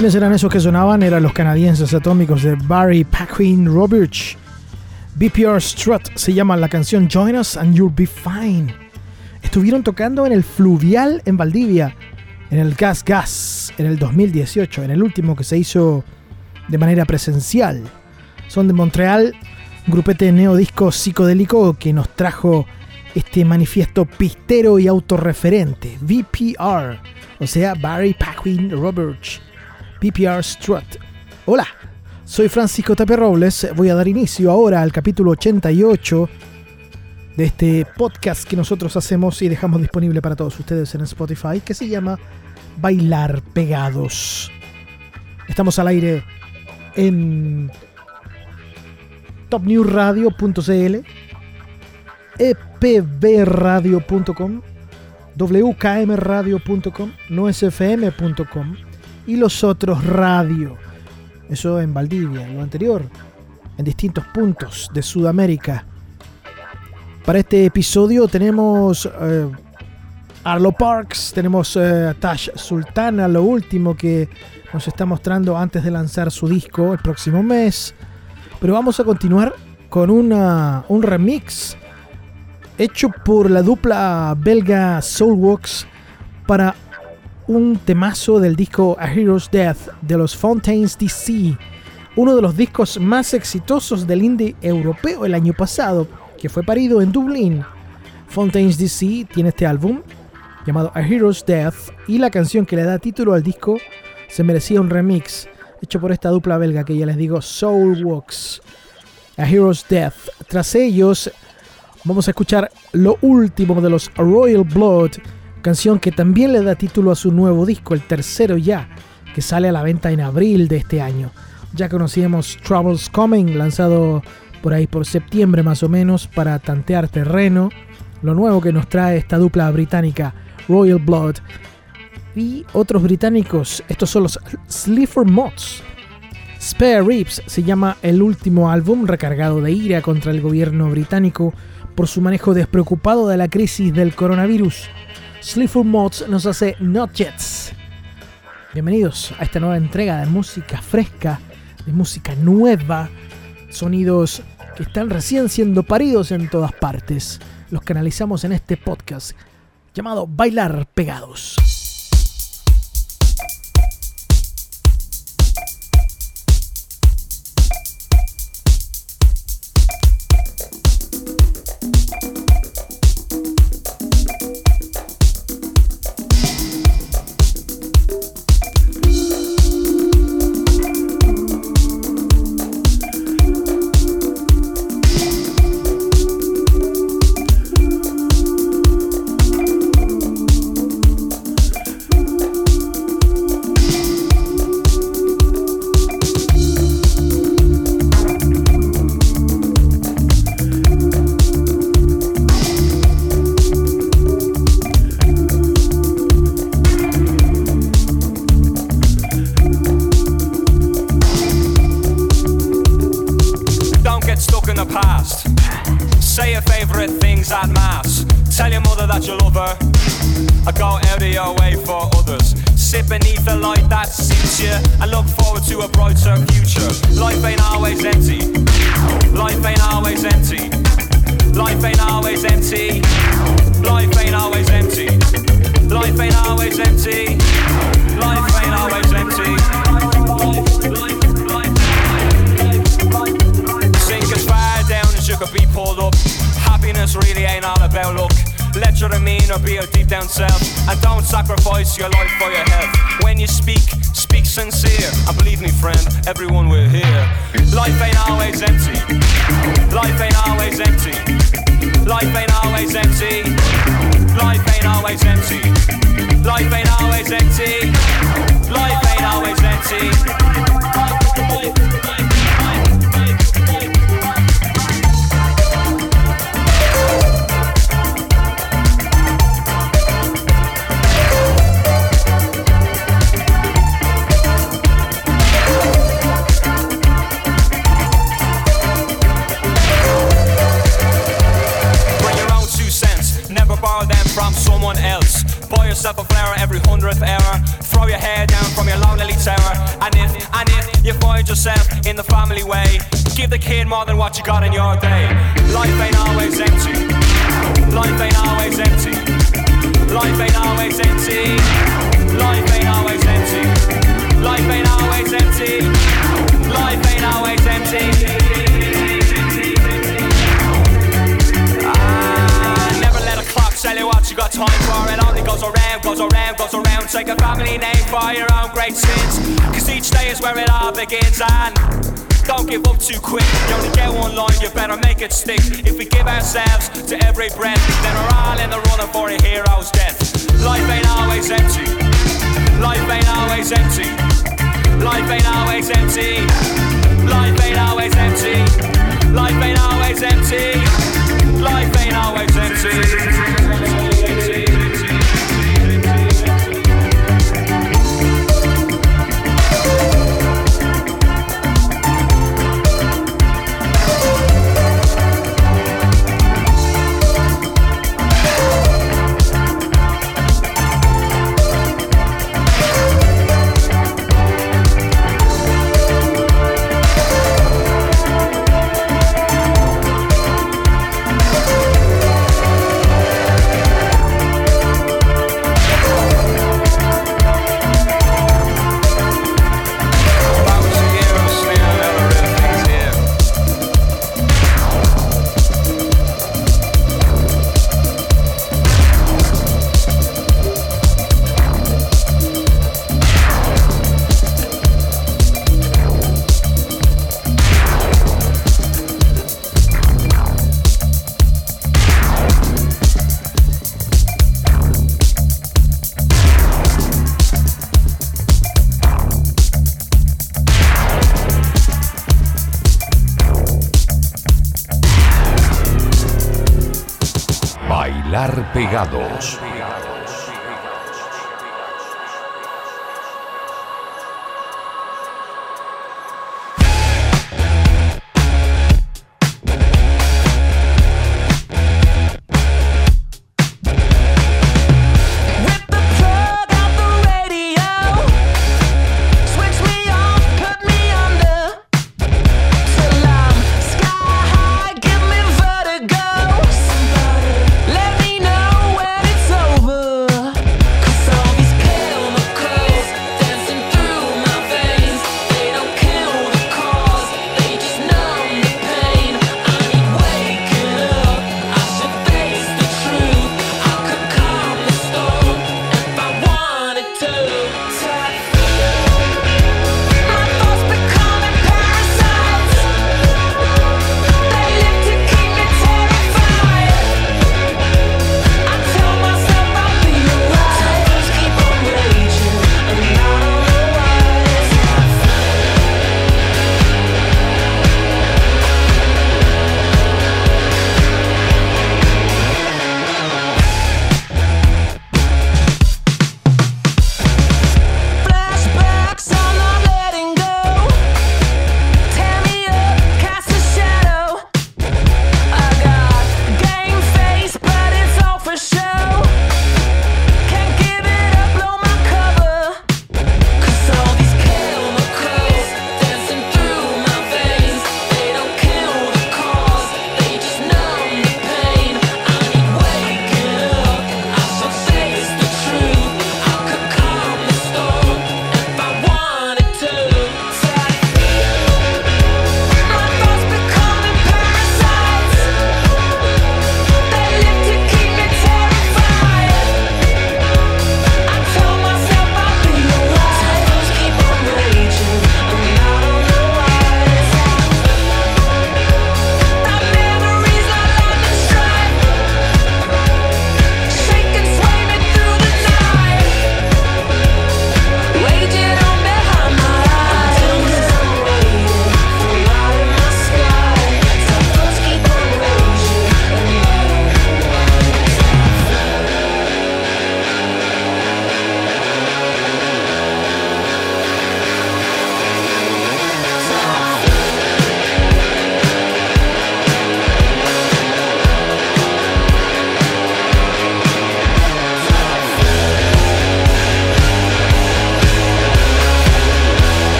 ¿Quiénes eran esos que sonaban? Eran los canadienses atómicos de Barry Paquin Roberts. BPR Strut se llama la canción Join Us and You'll Be Fine. Estuvieron tocando en el Fluvial en Valdivia, en el Gas Gas, en el 2018, en el último que se hizo de manera presencial. Son de Montreal, un grupete neodisco psicodélico que nos trajo este manifiesto pistero y autorreferente, VPR, o sea, Barry Paquin Roberts. PPR Strut. Hola, soy Francisco Tape Robles. Voy a dar inicio ahora al capítulo 88 de este podcast que nosotros hacemos y dejamos disponible para todos ustedes en Spotify, que se llama Bailar Pegados. Estamos al aire en topnewsradio.cl, epbradio.com, wkmradio.com, nosfm.com y los otros radio. Eso en Valdivia, lo anterior, en distintos puntos de Sudamérica. Para este episodio tenemos eh, Arlo Parks, tenemos eh, Tash Sultana, lo último que nos está mostrando antes de lanzar su disco el próximo mes. Pero vamos a continuar con una, un remix hecho por la dupla belga Soulworks para un temazo del disco A Hero's Death de los Fountains DC, uno de los discos más exitosos del indie europeo el año pasado, que fue parido en Dublín. Fountains DC tiene este álbum llamado A Hero's Death y la canción que le da título al disco se merecía un remix hecho por esta dupla belga que ya les digo Soul Walks. A Hero's Death. Tras ellos vamos a escuchar lo último de los Royal Blood canción que también le da título a su nuevo disco, el tercero ya, que sale a la venta en abril de este año. Ya conocíamos Troubles Coming, lanzado por ahí por septiembre más o menos para tantear terreno. Lo nuevo que nos trae esta dupla británica Royal Blood. Y otros británicos, estos son los Sleeper Mods. Spare Ribs se llama el último álbum recargado de ira contra el gobierno británico por su manejo despreocupado de la crisis del coronavirus. Sleeper Mods nos hace Not Jets. Bienvenidos a esta nueva entrega de música fresca, de música nueva, sonidos que están recién siendo paridos en todas partes. Los que analizamos en este podcast llamado Bailar Pegados. Bailar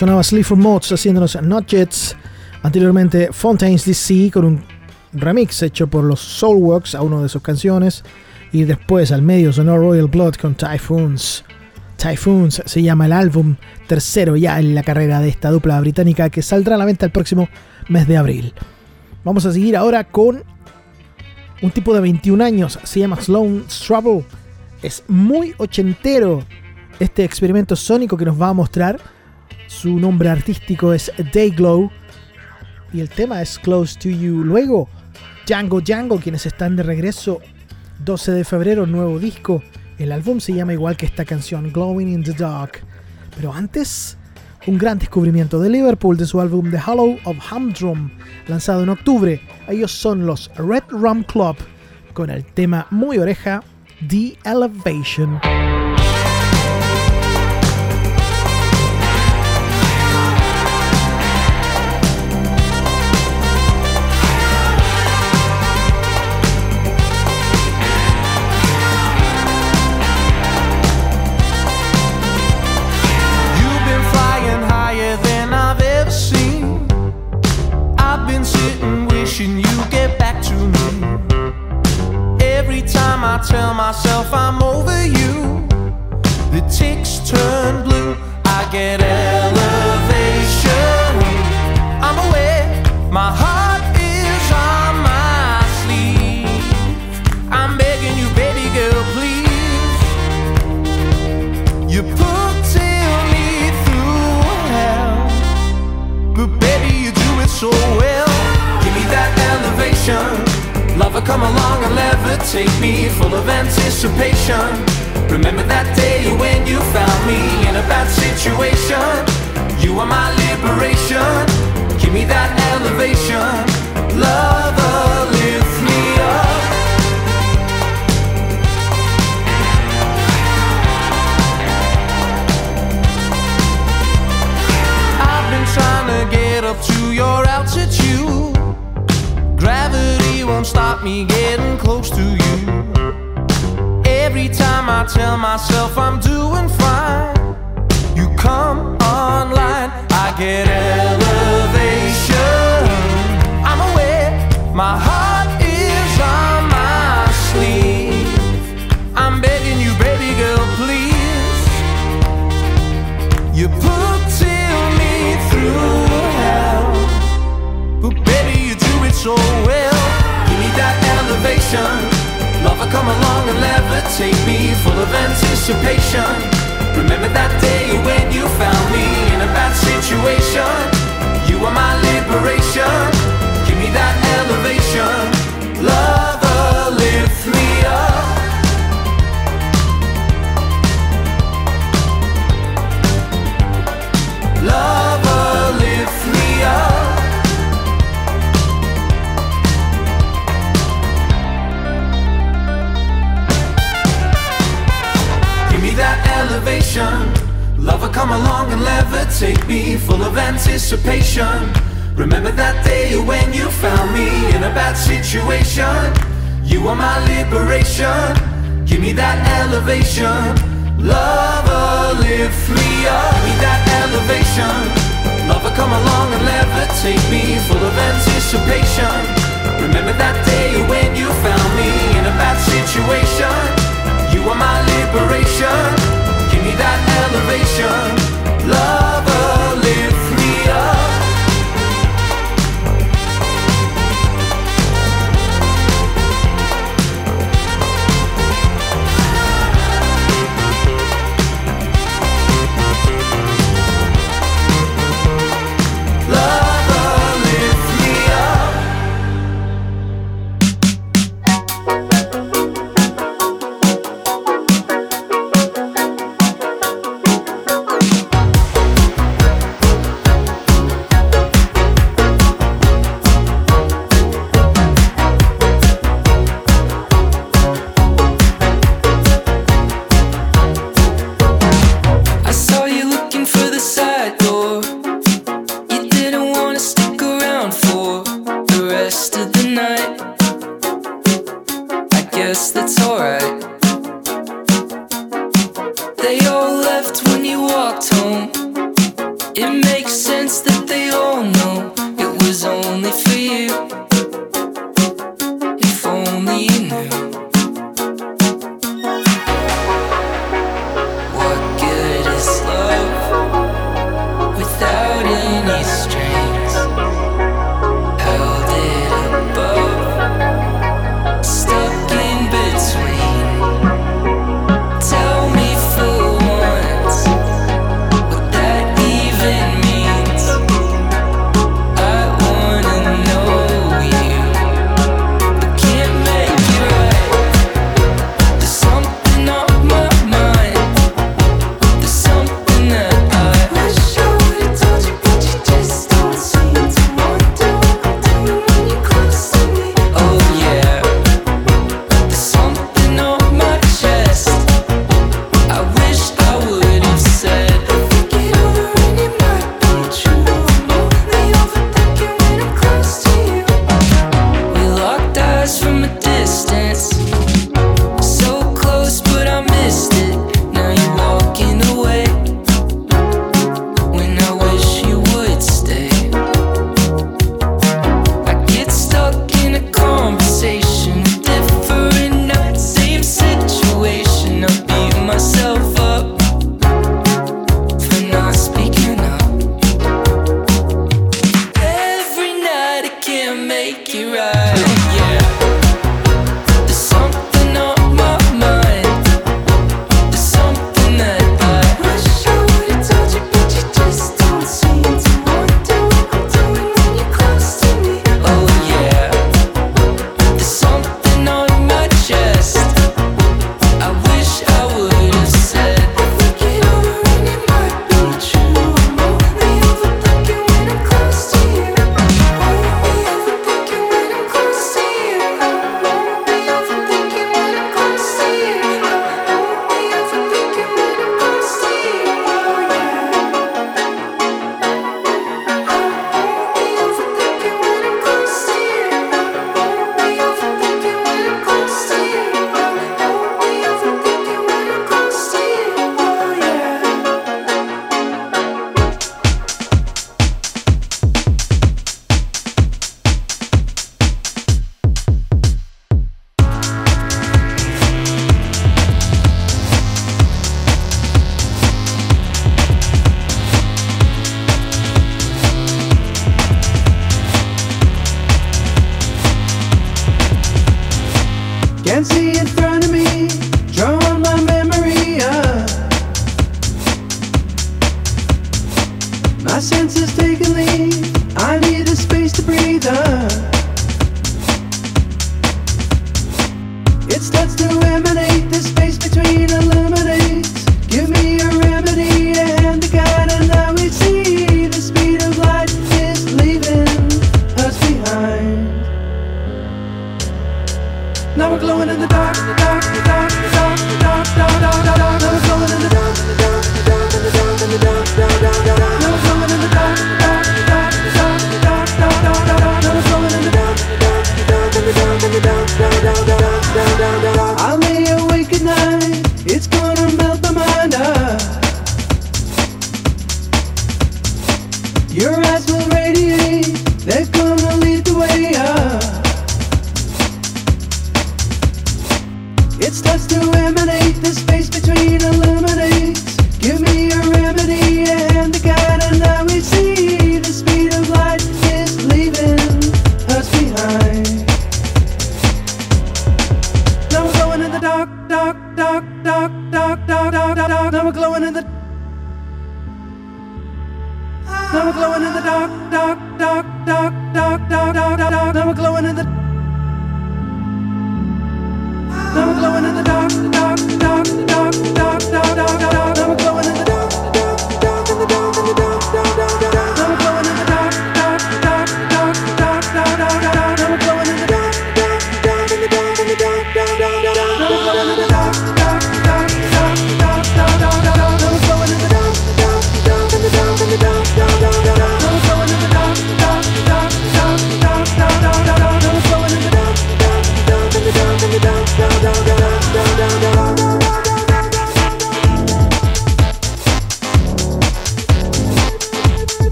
Sonaba Sleaford Mods haciéndonos Notchets. Anteriormente Fontaine's DC con un remix hecho por los Soulworks a una de sus canciones. Y después al medio sonó Royal Blood con Typhoons. Typhoons se llama el álbum, tercero ya en la carrera de esta dupla británica que saldrá a la venta el próximo mes de abril. Vamos a seguir ahora con un tipo de 21 años, se llama Sloan Trouble. Es muy ochentero este experimento sónico que nos va a mostrar su nombre artístico es Dayglow y el tema es Close to You. Luego, Django Django, quienes están de regreso 12 de febrero, nuevo disco. El álbum se llama igual que esta canción, Glowing in the Dark. Pero antes, un gran descubrimiento de Liverpool de su álbum The Hollow of Humdrum, lanzado en octubre. Ellos son los Red Rum Club, con el tema muy oreja, The Elevation. elevation. Lover, live free, I need that elevation. Lover, come along and levitate me Full of anticipation. Remember that day when you found me In a bad situation. You are my liberation. Give me that elevation. Love guess that's alright. They all left when you walked home. It makes sense that.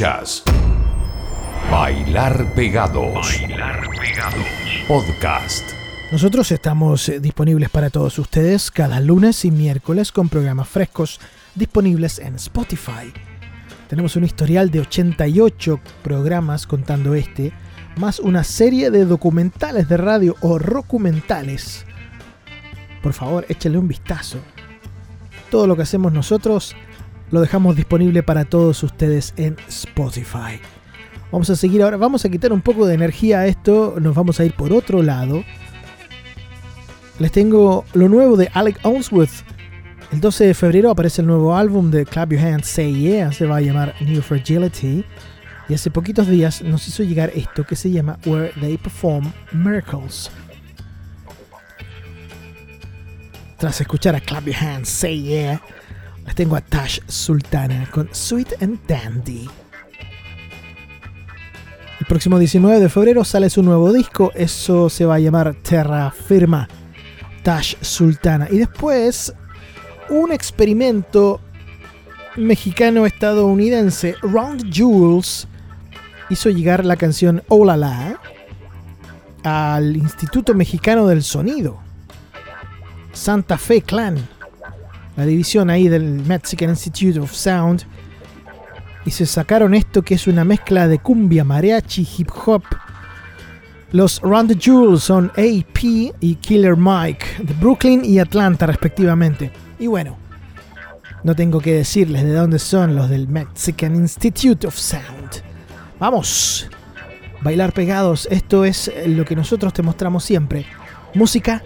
Escuchas Bailar Pegados. Podcast. Nosotros estamos eh, disponibles para todos ustedes cada lunes y miércoles con programas frescos disponibles en Spotify. Tenemos un historial de 88 programas contando este, más una serie de documentales de radio o documentales. Por favor, échale un vistazo. Todo lo que hacemos nosotros lo dejamos disponible para todos ustedes en Spotify. Vamos a seguir ahora, vamos a quitar un poco de energía a esto, nos vamos a ir por otro lado. Les tengo lo nuevo de Alec Owensworth. El 12 de febrero aparece el nuevo álbum de Clap Your Hands Say Yeah, se va a llamar New Fragility. Y hace poquitos días nos hizo llegar esto que se llama Where They Perform Miracles. Tras escuchar a Clap Your Hands Say Yeah, tengo a Tash Sultana con Sweet and Dandy. El próximo 19 de febrero sale su nuevo disco, eso se va a llamar Terra Firma, Tash Sultana. Y después, un experimento mexicano-estadounidense, Round Jewels, hizo llegar la canción Hola La al Instituto Mexicano del Sonido, Santa Fe Clan, la división ahí del Mexican Institute of Sound, y se sacaron esto que es una mezcla de cumbia, mariachi, hip hop. Los Round the Jewels son AP y Killer Mike, de Brooklyn y Atlanta respectivamente. Y bueno, no tengo que decirles de dónde son los del Mexican Institute of Sound. Vamos, bailar pegados, esto es lo que nosotros te mostramos siempre. Música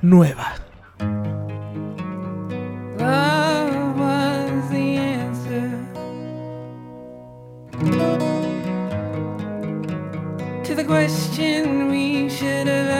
nueva. The question we should have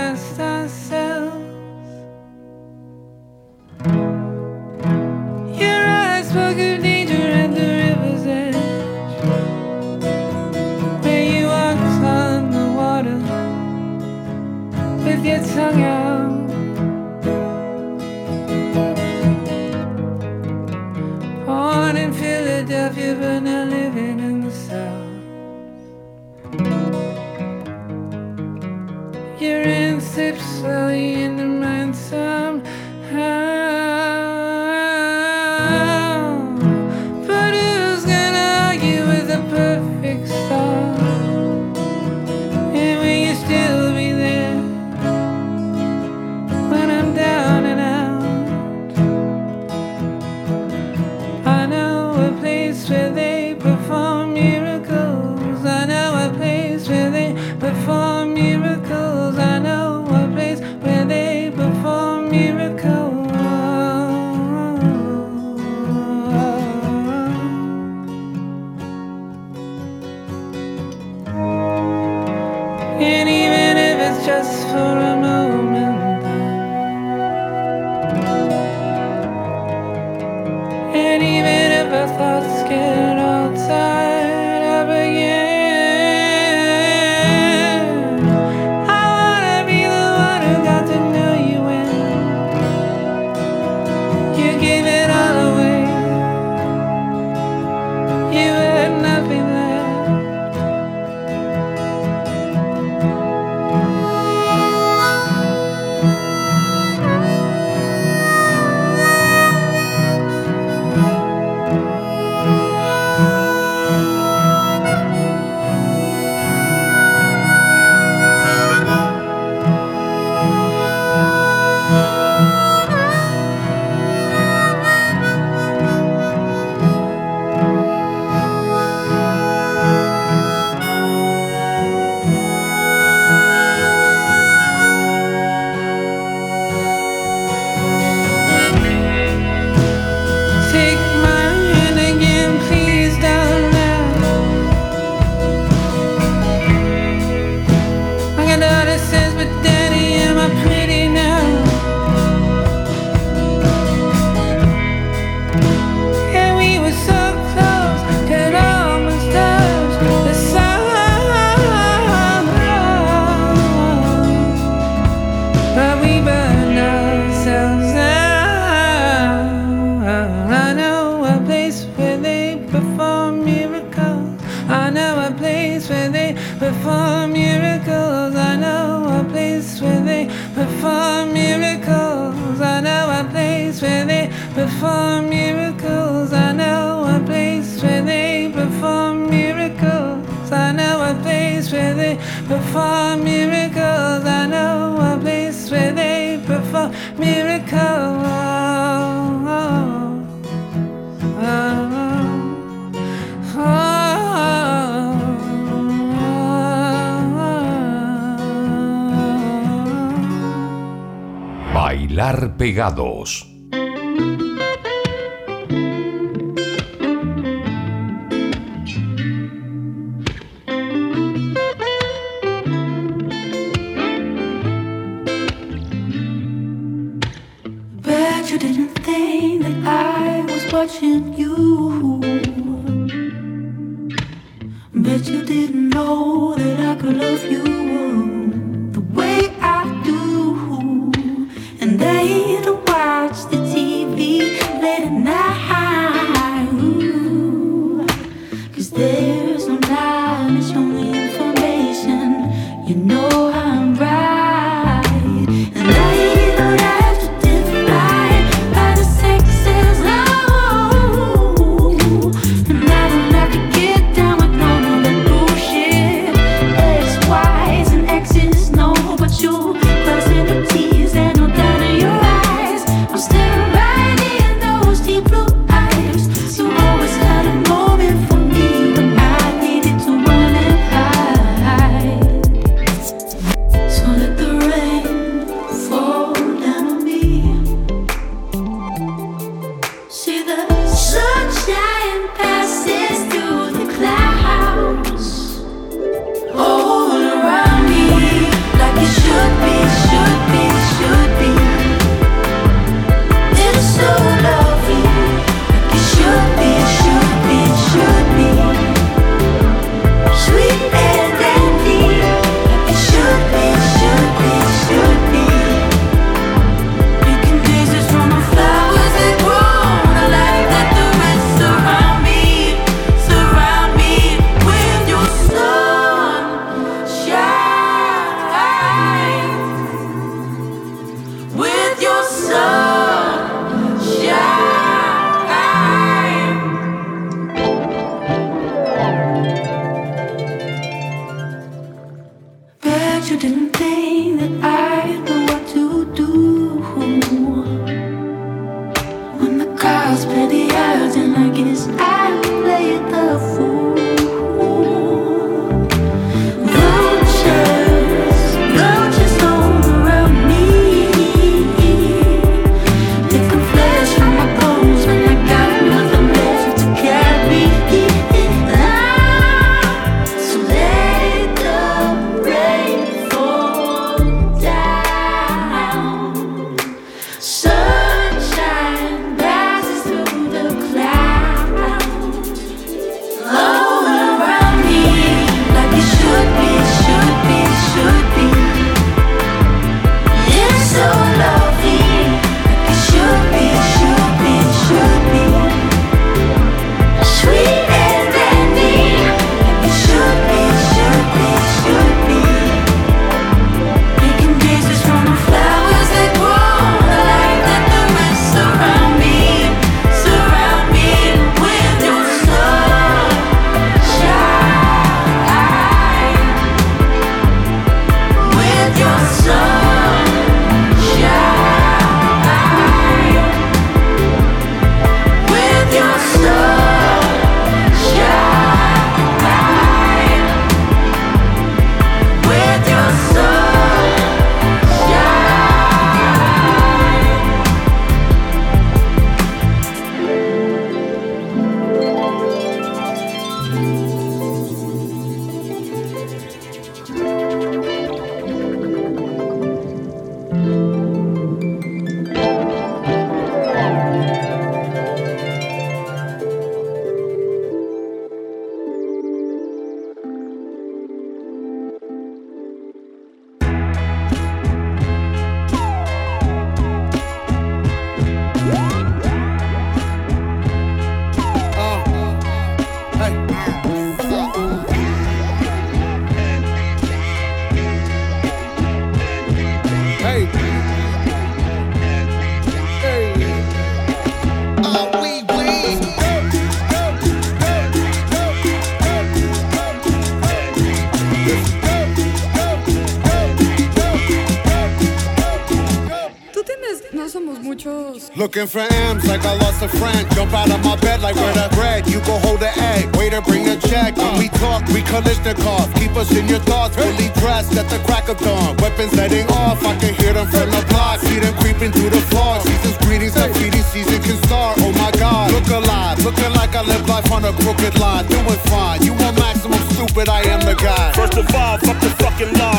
Kalishnikov. Keep us in your thoughts. Fully dressed at the crack of dawn. Weapons letting off. I can hear them from the block. See them creeping through the floor. Season's greetings. The feeding season can start. Oh my God. Look alive. Looking like I live life on a crooked line. Doing fine. You want maximum stupid. I am the guy. First of all, fuck the fucking law.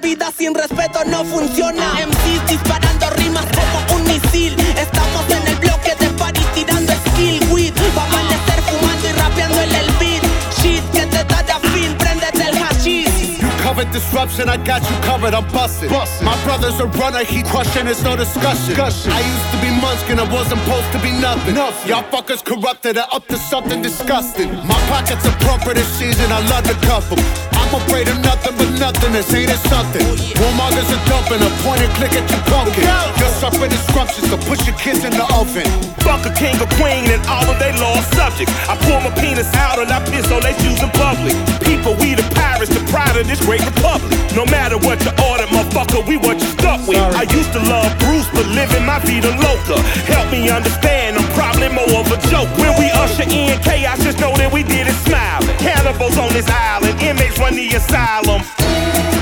Vida sin respeto no funciona. MCs disparando rimas como un misil, estamos en el bloque de party tirando skill weed, va a amanecer fumando y rapeando en el beat, shit que te da de feel, préndete el hashish. You covered disruption, I got you covered, I'm busted. My brother's a runner, he crushing, it's no discussion. I used to be munchkin, I wasn't supposed to be nothing. Y'all fuckers corrupted, are up to something disgusting. My pockets are plumper this season, I love to cuff 'em. I'm afraid of nothing but nothing, this ain't it something. Warmongers are dumping, a point and click at your pumpkin. You're suffering instructions, so push your kids in the oven. Fuck a king or queen and all of they lost subjects. I pull my penis out and I piss on they shoes in public. People, we the pirates, the pride of this great republic. No matter what you order, motherfucker, we what you stuck with. I used to love Bruce, but living my vida loca. Help me understand, I'm probably more of a joke. When we usher in chaos, just know that we did it smiling. Cannibals on this island, inmates run the asylum.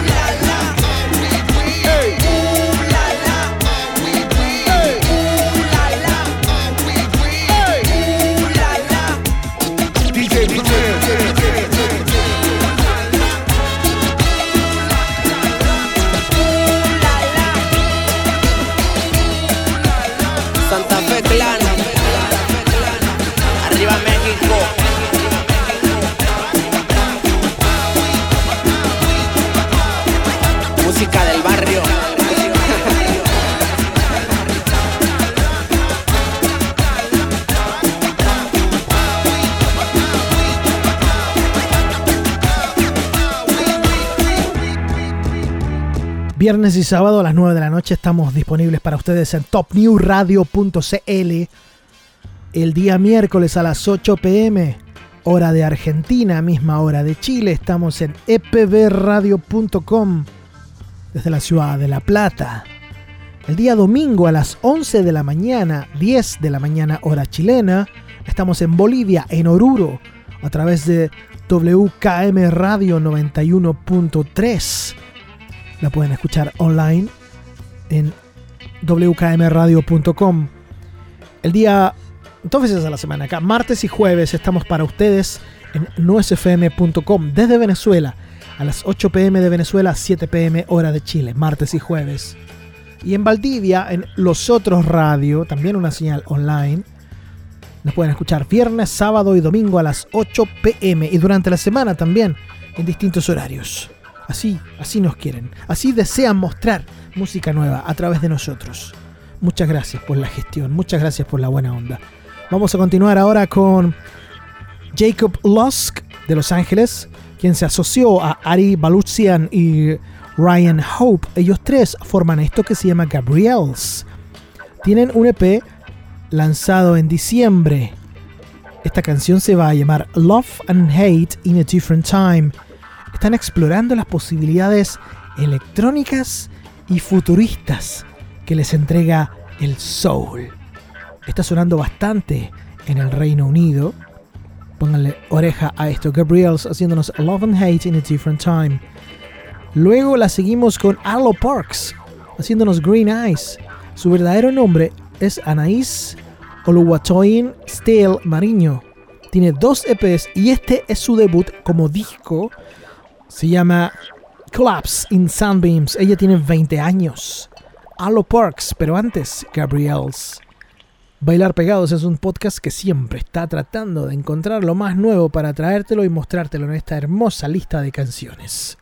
Viernes y sábado a las 9 de la noche estamos disponibles para ustedes en topnewradio.cl. El día miércoles a las 8 pm, hora de Argentina, misma hora de Chile, estamos en epbradio.com desde la ciudad de La Plata. El día domingo a las 11 de la mañana, 10 de la mañana hora chilena, estamos en Bolivia, en Oruro, a través de WKM Radio 91.3. La pueden escuchar online en wkmradio.com. El día, dos veces a la semana, acá, martes y jueves, estamos para ustedes en nuesfm.com desde Venezuela, a las 8 pm de Venezuela, 7 pm hora de Chile, martes y jueves. Y en Valdivia, en Los Otros Radio, también una señal online. Nos pueden escuchar viernes, sábado y domingo a las 8 pm y durante la semana también en distintos horarios. Así, así nos quieren. Así desean mostrar música nueva a través de nosotros. Muchas gracias por la gestión, muchas gracias por la buena onda. Vamos a continuar ahora con Jacob Lusk de Los Ángeles, quien se asoció a Ari Baluchian y Ryan Hope. Ellos tres forman esto que se llama Gabriels. Tienen un EP lanzado en diciembre. Esta canción se va a llamar Love and Hate in a Different Time. Están explorando las posibilidades electrónicas y futuristas que les entrega el soul. Está sonando bastante en el Reino Unido. Pónganle oreja a esto. Gabriels haciéndonos Love and Hate in a Different Time. Luego la seguimos con Alo Parks haciéndonos Green Eyes. Su verdadero nombre es Anaís Oluwatoyin Steel Mariño. Tiene dos EPs y este es su debut como disco. Se llama Collapse in Sunbeams. Ella tiene 20 años. Alo Parks, pero antes, Gabriels. Bailar Pegados es un podcast que siempre está tratando de encontrar lo más nuevo para traértelo y mostrártelo en esta hermosa lista de canciones.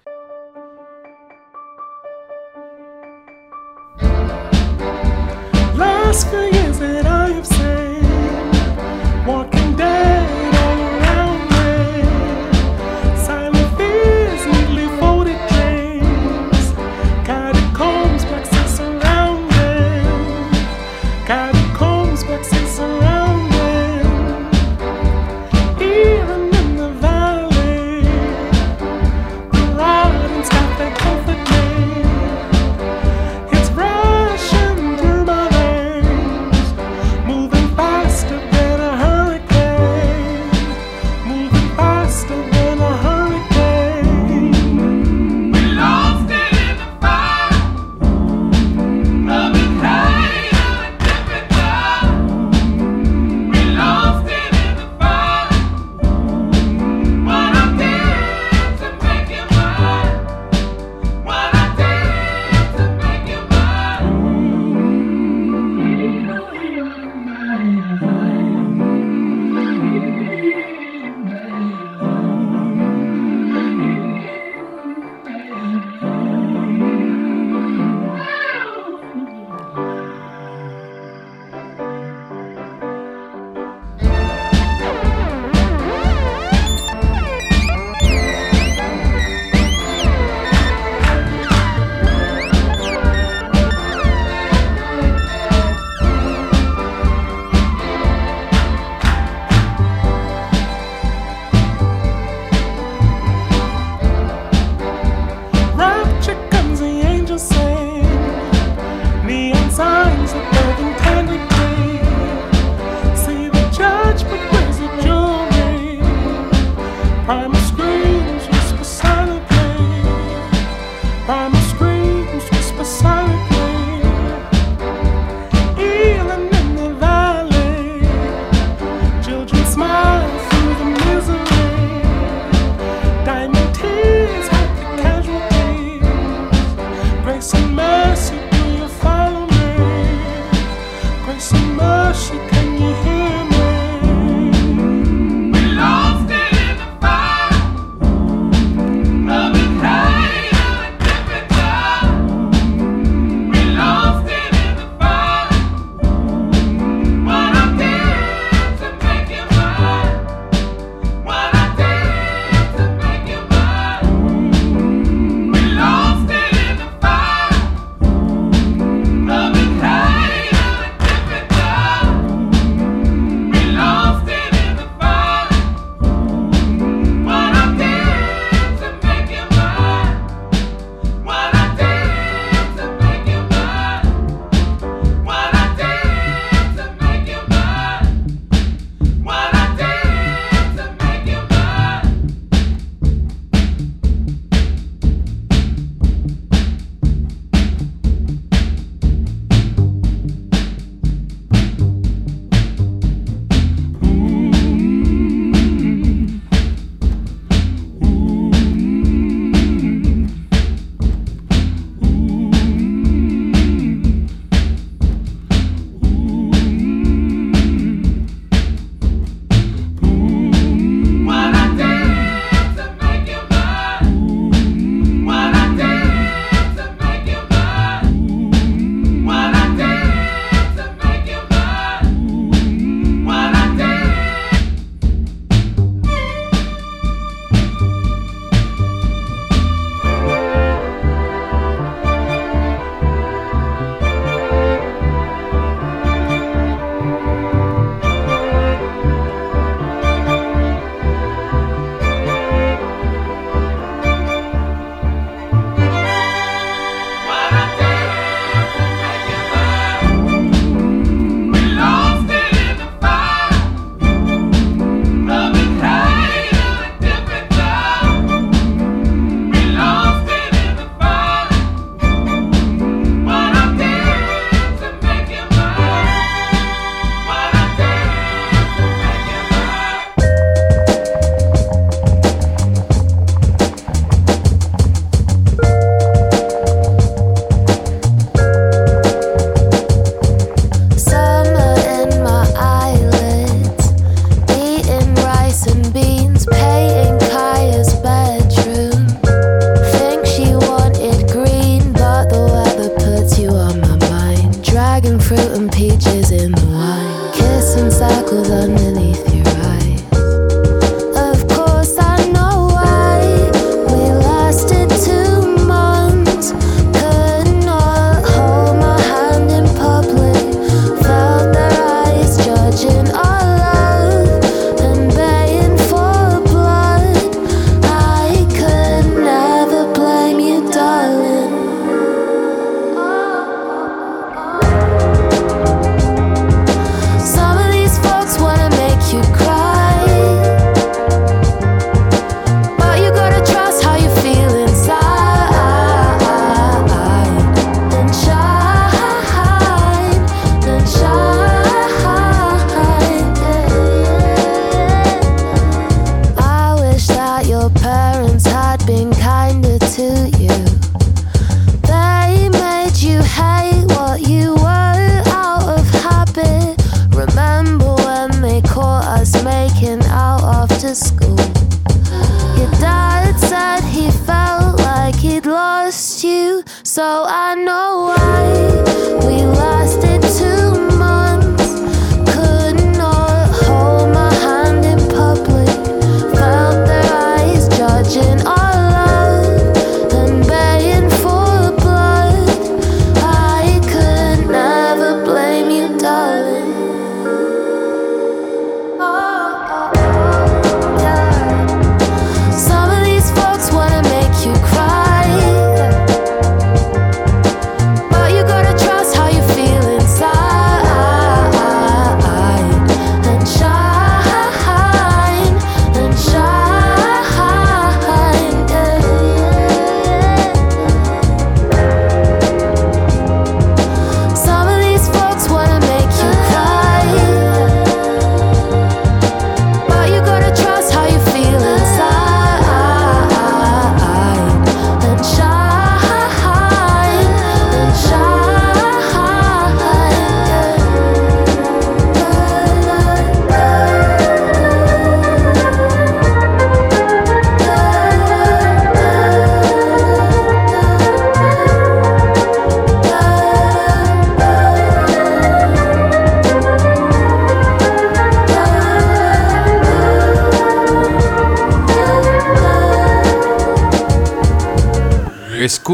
Circles underneath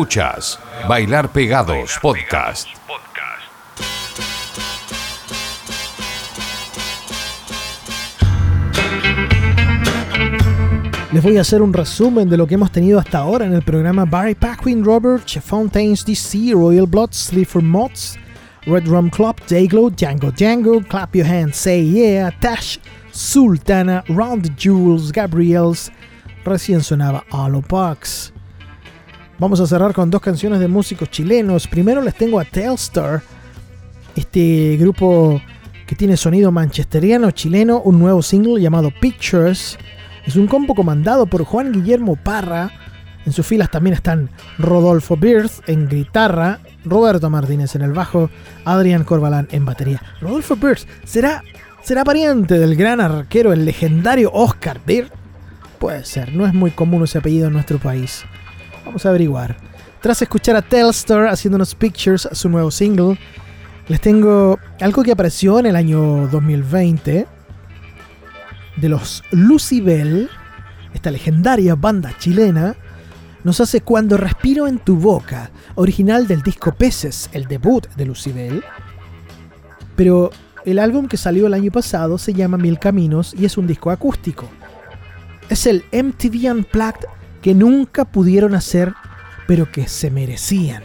Escuchas Bailar Pegados Podcast. Les voy a hacer un resumen de lo que hemos tenido hasta ahora en el programa Barry Paquin, Robert, Fontaines DC, Royal Blood, Sleaford Mods, Red Rum Club, Dayglow, Django Django, Clap Your Hands, Say Yeah, Tash, Sultana, Round the Jewels, Gabriels, recién sonaba Hollow Parks. Vamos a cerrar con dos canciones de músicos chilenos. Primero les tengo a Telstar, este grupo que tiene sonido manchesteriano chileno, un nuevo single llamado Pictures. Es un combo comandado por Juan Guillermo Parra. En sus filas también están Rodolfo Birth en guitarra, Roberto Martínez en el bajo, Adrián Corbalán en batería. Rodolfo Birth será, será pariente del gran arquero, el legendario Oscar Birth. Puede ser, no es muy común ese apellido en nuestro país. Vamos a averiguar. Tras escuchar a Telstar haciéndonos Pictures, su nuevo single, les tengo algo que apareció en el año 2020 de los Lucibel, esta legendaria banda chilena, nos hace Cuando respiro en tu boca, original del disco Peces, el debut de Lucibel. Pero el álbum que salió el año pasado se llama Mil Caminos y es un disco acústico. Es el MTV Unplugged que nunca pudieron hacer, pero que se merecían.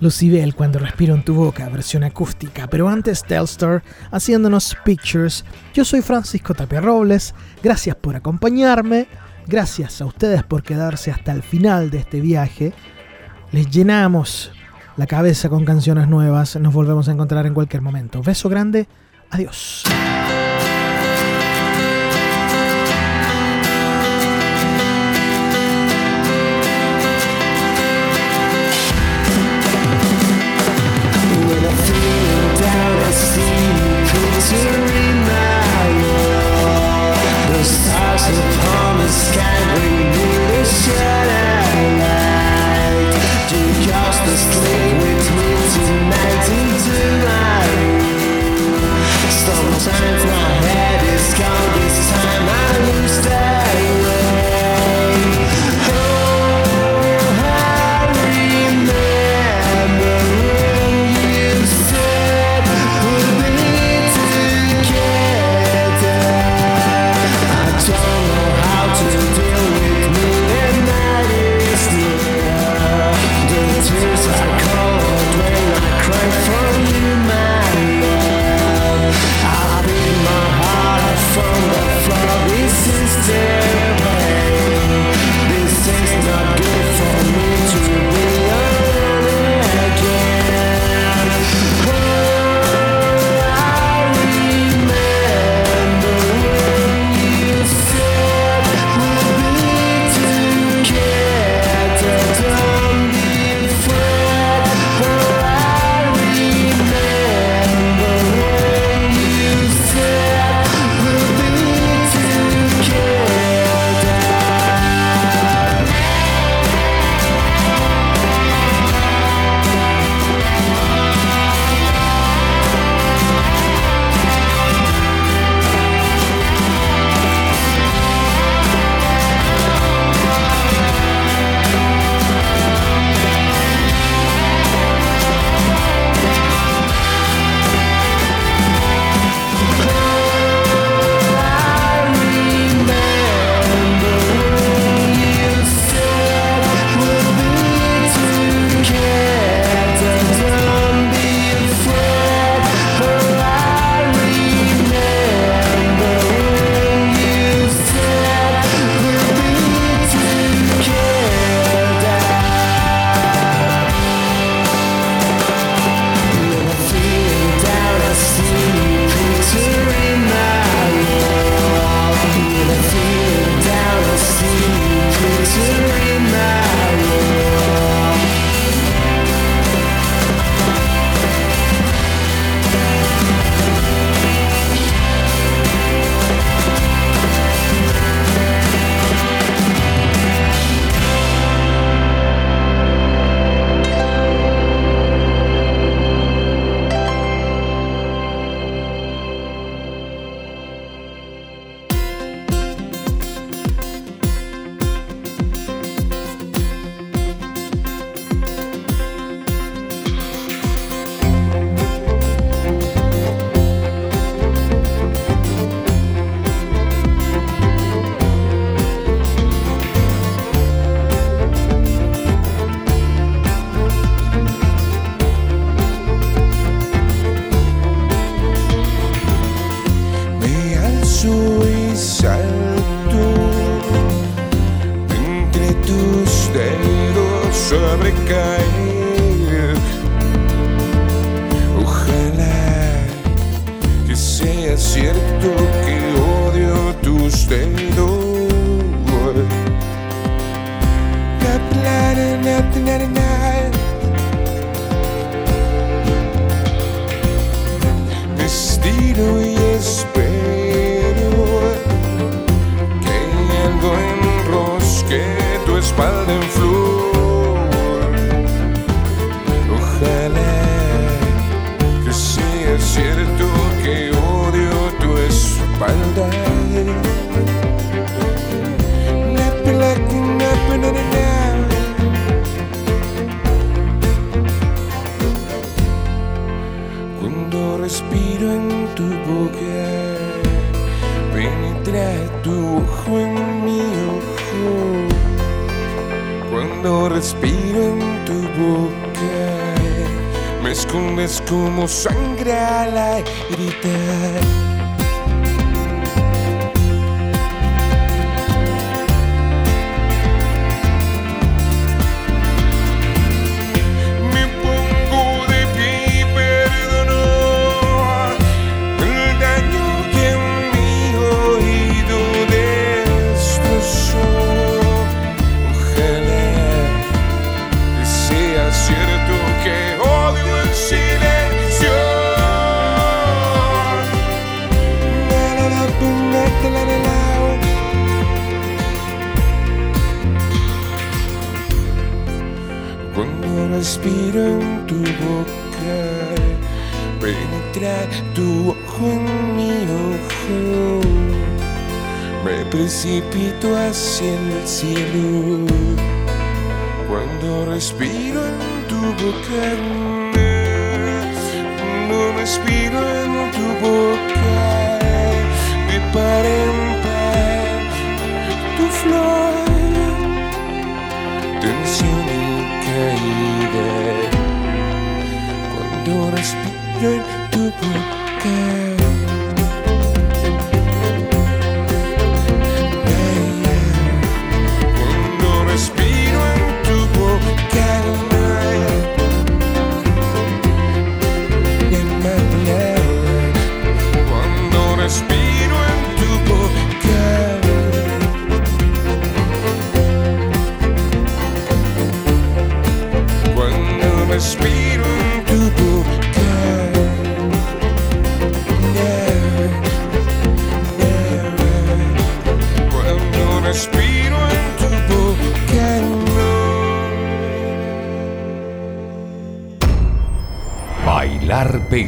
Lucibel cuando respiro en tu boca, versión acústica, pero antes Telstar haciéndonos pictures. Yo soy Francisco Tapia Robles, gracias por acompañarme, gracias a ustedes por quedarse hasta el final de este viaje. Les llenamos la cabeza con canciones nuevas, nos volvemos a encontrar en cualquier momento. Beso grande, adiós.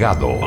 Podcast.